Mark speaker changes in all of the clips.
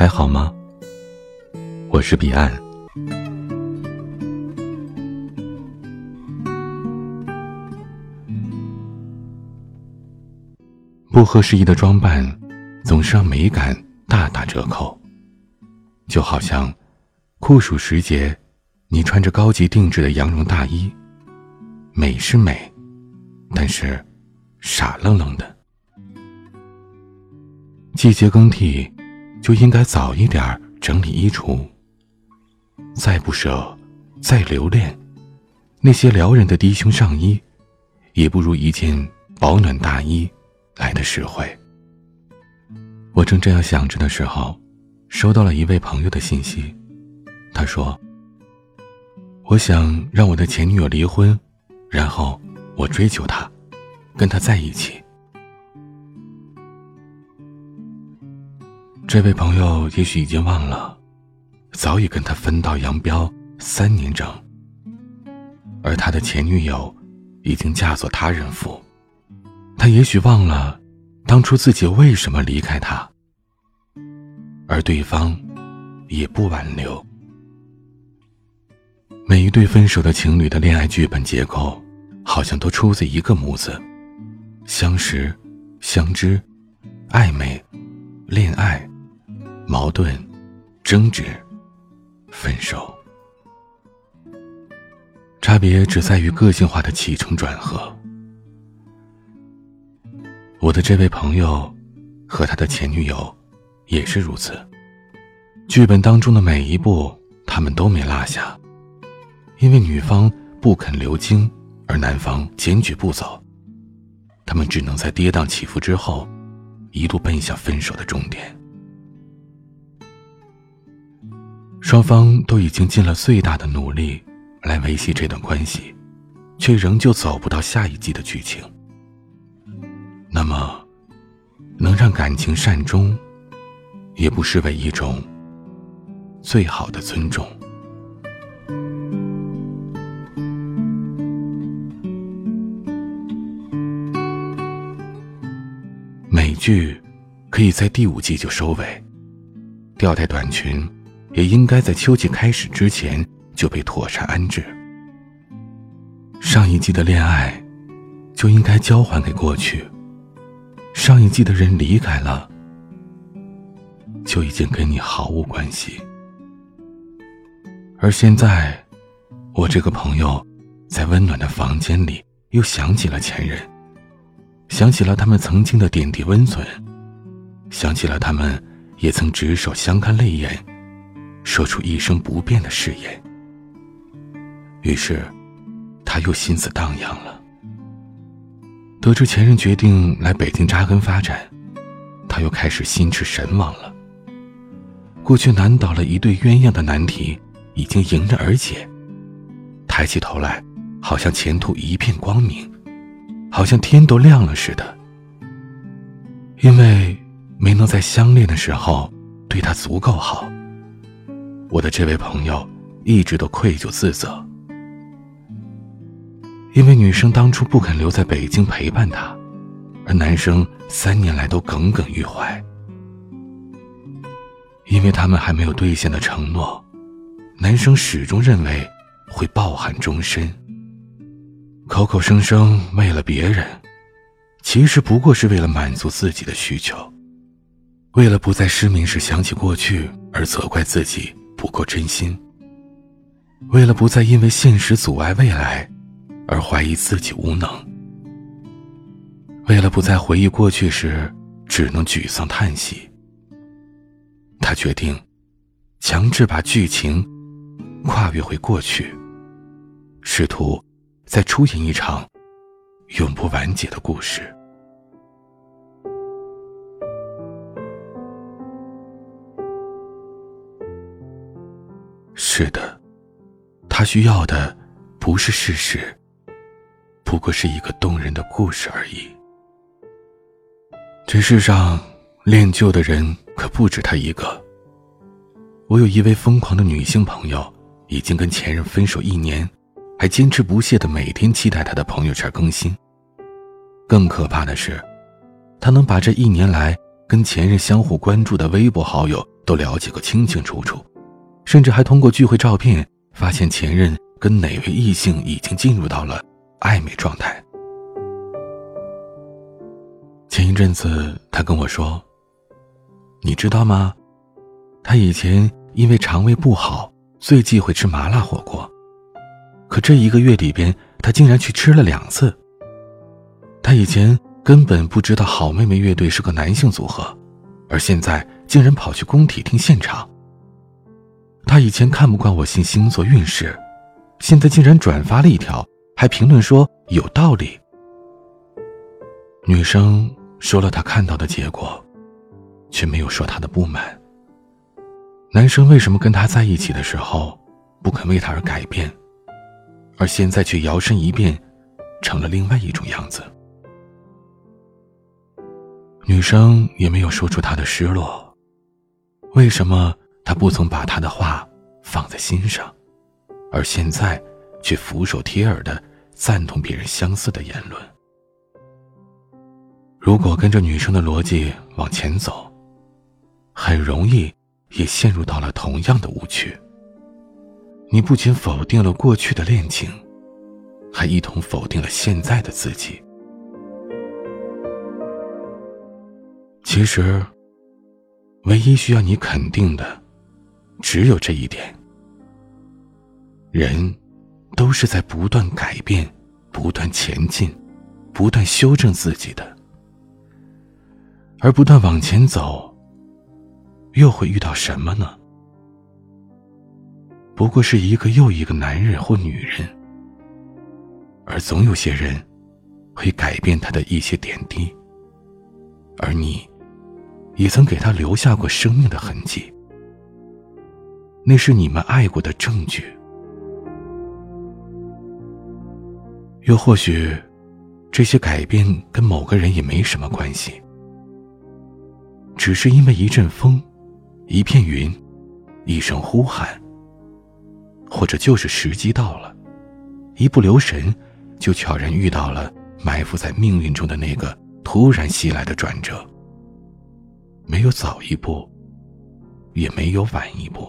Speaker 1: 还好吗？我是彼岸。不合时宜的装扮，总是让美感大打折扣。就好像酷暑时节，你穿着高级定制的羊绒大衣，美是美，但是傻愣愣的。季节更替，就应该早一点整理衣橱。再不舍，再留恋，那些撩人的低胸上衣，也不如一件保暖大衣。来的实惠。我正这样想着的时候，收到了一位朋友的信息。他说：“我想让我的前女友离婚，然后我追求她，跟她在一起。”这位朋友也许已经忘了，早已跟他分道扬镳三年整，而他的前女友已经嫁作他人妇。他也许忘了，当初自己为什么离开他，而对方也不挽留。每一对分手的情侣的恋爱剧本结构，好像都出自一个模子：相识、相知、暧昧、恋爱、矛盾、争执、分手。差别只在于个性化的起承转合。我的这位朋友，和他的前女友，也是如此。剧本当中的每一步，他们都没落下，因为女方不肯留京，而男方坚决不走，他们只能在跌宕起伏之后，一路奔向分手的终点。双方都已经尽了最大的努力来维系这段关系，却仍旧走不到下一季的剧情。那么，能让感情善终，也不失为一种最好的尊重。美剧可以在第五季就收尾，吊带短裙也应该在秋季开始之前就被妥善安置。上一季的恋爱就应该交还给过去。上一季的人离开了，就已经跟你毫无关系。而现在，我这个朋友在温暖的房间里又想起了前任，想起了他们曾经的点滴温存，想起了他们也曾执手相看泪眼，说出一生不变的誓言。于是，他又心思荡漾了。得知前任决定来北京扎根发展，他又开始心驰神往了。过去难倒了一对鸳鸯的难题，已经迎刃而解。抬起头来，好像前途一片光明，好像天都亮了似的。因为没能在相恋的时候对他足够好，我的这位朋友一直都愧疚自责。因为女生当初不肯留在北京陪伴他，而男生三年来都耿耿于怀。因为他们还没有兑现的承诺，男生始终认为会抱憾终身。口口声声为了别人，其实不过是为了满足自己的需求，为了不在失眠时想起过去而责怪自己不够真心，为了不再因为现实阻碍未来。而怀疑自己无能，为了不再回忆过去时只能沮丧叹息，他决定强制把剧情跨越回过去，试图再出演一场永不完结的故事。是的，他需要的不是事实。不过是一个动人的故事而已。这世上恋旧的人可不止他一个。我有一位疯狂的女性朋友，已经跟前任分手一年，还坚持不懈的每天期待他的朋友圈更新。更可怕的是，他能把这一年来跟前任相互关注的微博好友都了解个清清楚楚，甚至还通过聚会照片发现前任跟哪位异性已经进入到了暧昧状态。前一阵子，他跟我说：“你知道吗？他以前因为肠胃不好，最忌讳吃麻辣火锅。可这一个月里边，他竟然去吃了两次。他以前根本不知道好妹妹乐队是个男性组合，而现在竟然跑去工体听现场。他以前看不惯我信星座运势，现在竟然转发了一条，还评论说有道理。女生。”说了她看到的结果，却没有说她的不满。男生为什么跟他在一起的时候不肯为她而改变，而现在却摇身一变，成了另外一种样子？女生也没有说出她的失落，为什么他不曾把他的话放在心上，而现在却俯首帖耳的赞同别人相似的言论？如果跟着女生的逻辑往前走，很容易也陷入到了同样的误区。你不仅否定了过去的恋情，还一同否定了现在的自己。其实，唯一需要你肯定的，只有这一点：人都是在不断改变、不断前进、不断修正自己的。而不断往前走，又会遇到什么呢？不过是一个又一个男人或女人，而总有些人会改变他的一些点滴，而你也曾给他留下过生命的痕迹，那是你们爱过的证据。又或许，这些改变跟某个人也没什么关系。只是因为一阵风，一片云，一声呼喊，或者就是时机到了，一不留神，就悄然遇到了埋伏在命运中的那个突然袭来的转折。没有早一步，也没有晚一步。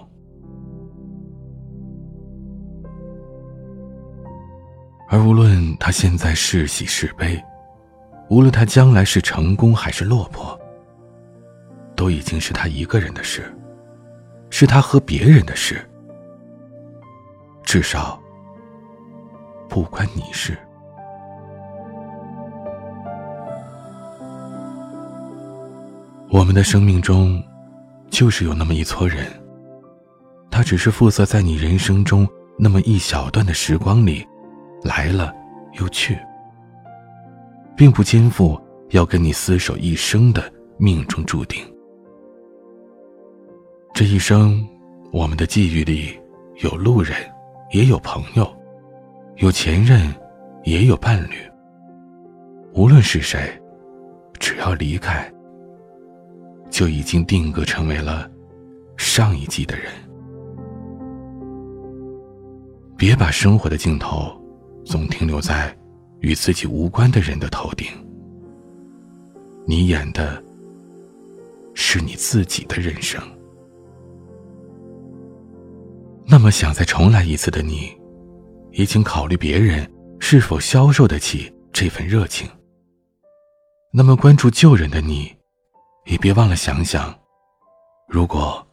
Speaker 1: 而无论他现在是喜是悲，无论他将来是成功还是落魄。都已经是他一个人的事，是他和别人的事，至少不关你事。我们的生命中，就是有那么一撮人，他只是负责在你人生中那么一小段的时光里，来了又去，并不肩负要跟你厮守一生的命中注定。这一生，我们的际遇里有路人，也有朋友，有前任，也有伴侣。无论是谁，只要离开，就已经定格成为了上一季的人。别把生活的镜头总停留在与自己无关的人的头顶。你演的是你自己的人生。那么，想再重来一次的你，已经考虑别人是否消受得起这份热情。那么，关注旧人的你，也别忘了想想，如果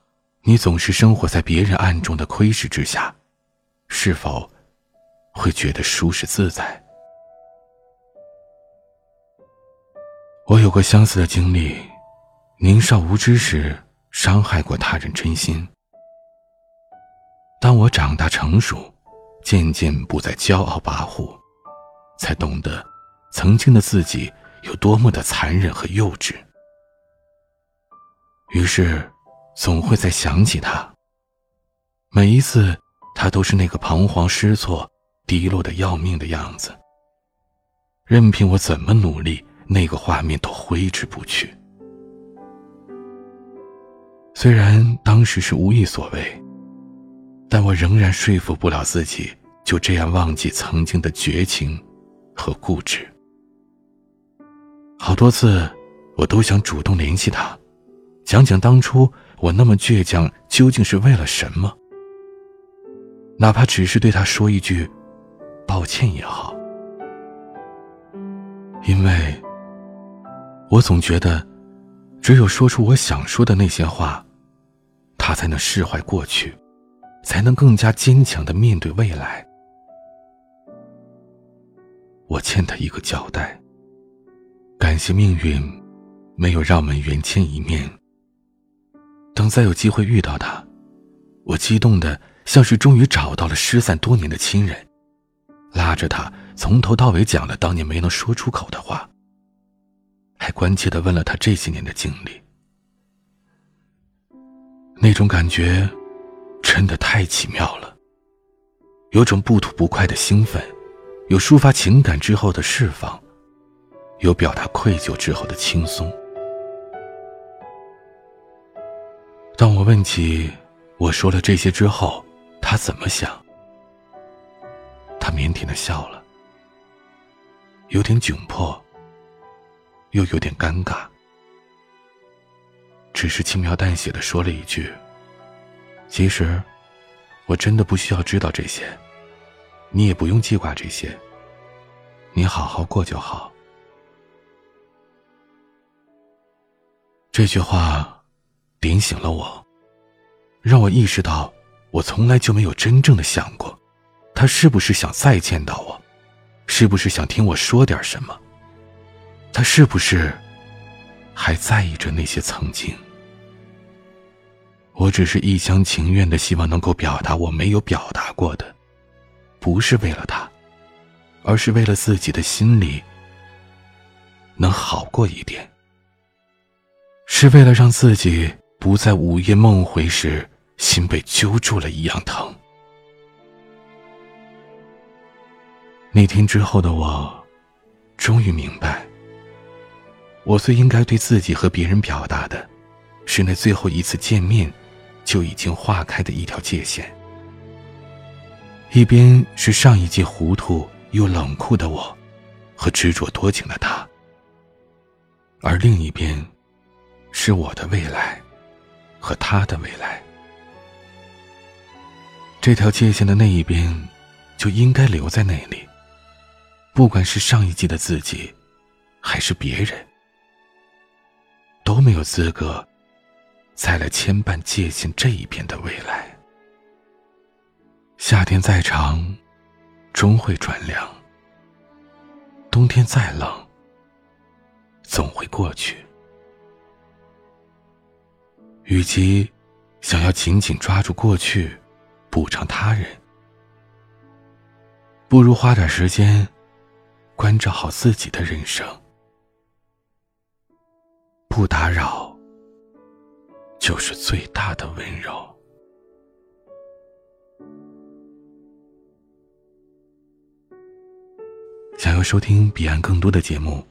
Speaker 1: 你总是生活在别人暗中的窥视之下，是否会觉得舒适自在？我有过相似的经历，年少无知时伤害过他人真心。当我长大成熟，渐渐不再骄傲跋扈，才懂得，曾经的自己有多么的残忍和幼稚。于是，总会再想起他。每一次，他都是那个彷徨失措、低落的要命的样子。任凭我怎么努力，那个画面都挥之不去。虽然当时是无意所为。但我仍然说服不了自己，就这样忘记曾经的绝情和固执。好多次，我都想主动联系他，讲讲当初我那么倔强究竟是为了什么？哪怕只是对他说一句抱歉也好，因为我总觉得，只有说出我想说的那些话，他才能释怀过去，才能更加坚强的面对未来。我欠他一个交代。感谢命运，没有让我们缘见一面。等再有机会遇到他，我激动的。像是终于找到了失散多年的亲人，拉着他从头到尾讲了当年没能说出口的话，还关切的问了他这些年的经历。那种感觉，真的太奇妙了。有种不吐不快的兴奋，有抒发情感之后的释放，有表达愧疚之后的轻松。当我问起我说了这些之后。他怎么想？他腼腆的笑了，有点窘迫，又有点尴尬，只是轻描淡写的说了一句：“其实，我真的不需要知道这些，你也不用记挂这些，你好好过就好。”这句话点醒了我，让我意识到。我从来就没有真正的想过，他是不是想再见到我，是不是想听我说点什么？他是不是还在意着那些曾经？我只是一厢情愿的希望能够表达我没有表达过的，不是为了他，而是为了自己的心里能好过一点，是为了让自己不在午夜梦回时。心被揪住了一样疼。那天之后的我，终于明白，我最应该对自己和别人表达的，是那最后一次见面就已经划开的一条界限。一边是上一季糊涂又冷酷的我，和执着多情的他；而另一边，是我的未来，和他的未来。这条界限的那一边，就应该留在那里。不管是上一季的自己，还是别人，都没有资格再来牵绊界限这一边的未来。夏天再长，终会转凉；冬天再冷，总会过去。与其想要紧紧抓住过去，补偿他人，不如花点时间关照好自己的人生。不打扰，就是最大的温柔。想要收听彼岸更多的节目，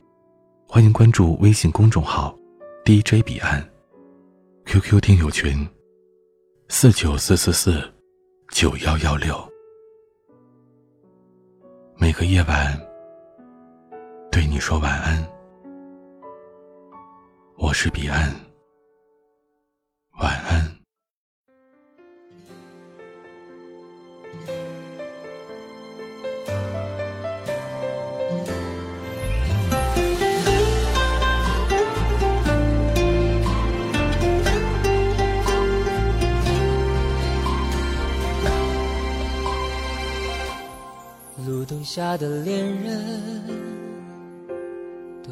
Speaker 1: 欢迎关注微信公众号 “DJ 彼岸 ”，QQ 听友群四九四四四。九幺幺六，每个夜晚你说晚安。我是彼岸，晚安。
Speaker 2: 路灯下的恋人，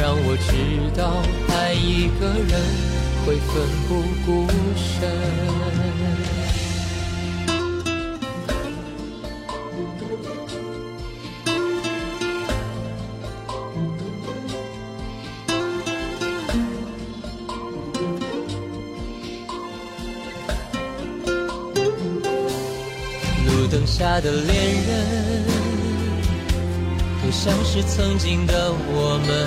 Speaker 2: 让我知道爱一个人会奋不顾身。路灯下的恋人，都像是曾经的我们，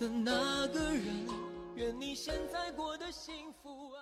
Speaker 2: 的那个人，愿你现在过得幸福啊。